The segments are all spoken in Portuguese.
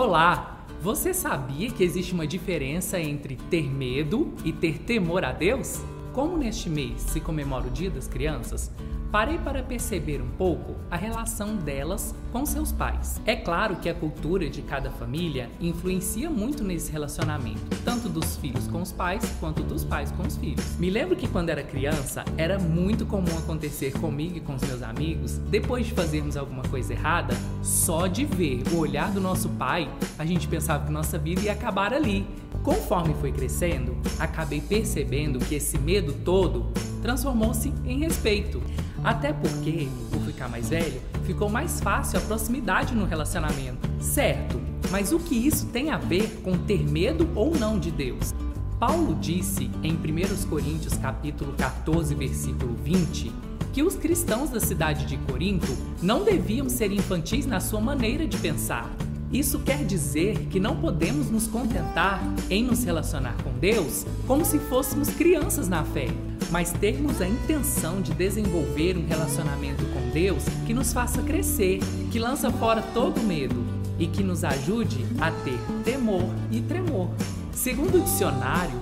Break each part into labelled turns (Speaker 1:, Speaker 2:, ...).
Speaker 1: Olá! Você sabia que existe uma diferença entre ter medo e ter temor a Deus? Como neste mês se comemora o Dia das Crianças, parei para perceber um pouco a relação delas com seus pais. É claro que a cultura de cada família influencia muito nesse relacionamento, tanto dos filhos com os pais quanto dos pais com os filhos. Me lembro que quando era criança era muito comum acontecer comigo e com os meus amigos, depois de fazermos alguma coisa errada, só de ver o olhar do nosso pai, a gente pensava que nossa vida ia acabar ali. Conforme foi crescendo, acabei percebendo que esse medo todo transformou-se em respeito. Até porque, por ficar mais velho, ficou mais fácil a proximidade no relacionamento. Certo, mas o que isso tem a ver com ter medo ou não de Deus? Paulo disse em 1 Coríntios capítulo 14, versículo 20, que os cristãos da cidade de Corinto não deviam ser infantis na sua maneira de pensar. Isso quer dizer que não podemos nos contentar em nos relacionar com Deus como se fôssemos crianças na fé, mas termos a intenção de desenvolver um relacionamento com Deus que nos faça crescer, que lança fora todo medo e que nos ajude a ter temor e tremor. Segundo o dicionário,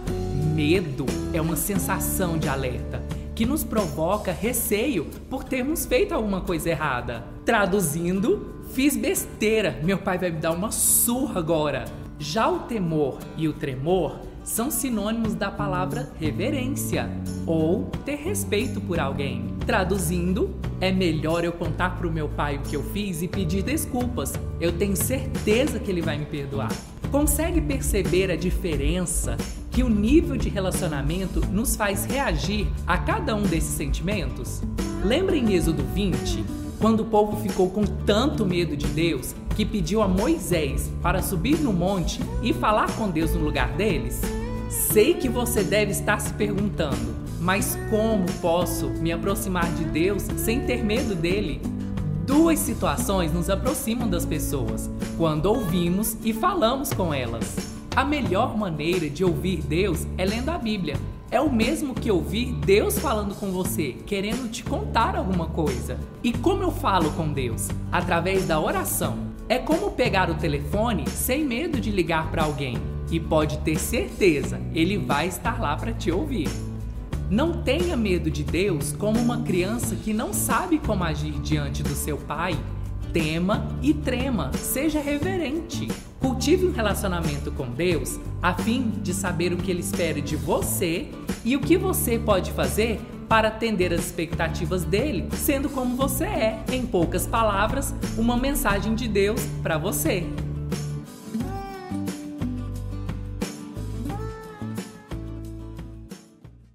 Speaker 1: medo é uma sensação de alerta que nos provoca receio por termos feito alguma coisa errada. Traduzindo, fiz besteira, meu pai vai me dar uma surra agora. Já o temor e o tremor são sinônimos da palavra reverência ou ter respeito por alguém. Traduzindo, é melhor eu contar para o meu pai o que eu fiz e pedir desculpas. Eu tenho certeza que ele vai me perdoar. Consegue perceber a diferença que o nível de relacionamento nos faz reagir a cada um desses sentimentos? Lembra em Êxodo 20, quando o povo ficou com tanto medo de Deus que pediu a Moisés para subir no monte e falar com Deus no lugar deles? Sei que você deve estar se perguntando, mas como posso me aproximar de Deus sem ter medo dele? Duas situações nos aproximam das pessoas: quando ouvimos e falamos com elas. A melhor maneira de ouvir Deus é lendo a Bíblia. É o mesmo que ouvir Deus falando com você, querendo te contar alguma coisa. E como eu falo com Deus? Através da oração. É como pegar o telefone sem medo de ligar para alguém e pode ter certeza, ele vai estar lá para te ouvir. Não tenha medo de Deus como uma criança que não sabe como agir diante do seu pai. Tema e trema, seja reverente. Cultive um relacionamento com Deus a fim de saber o que Ele espera de você e o que você pode fazer para atender as expectativas dele, sendo como você é. Em poucas palavras, uma mensagem de Deus para você.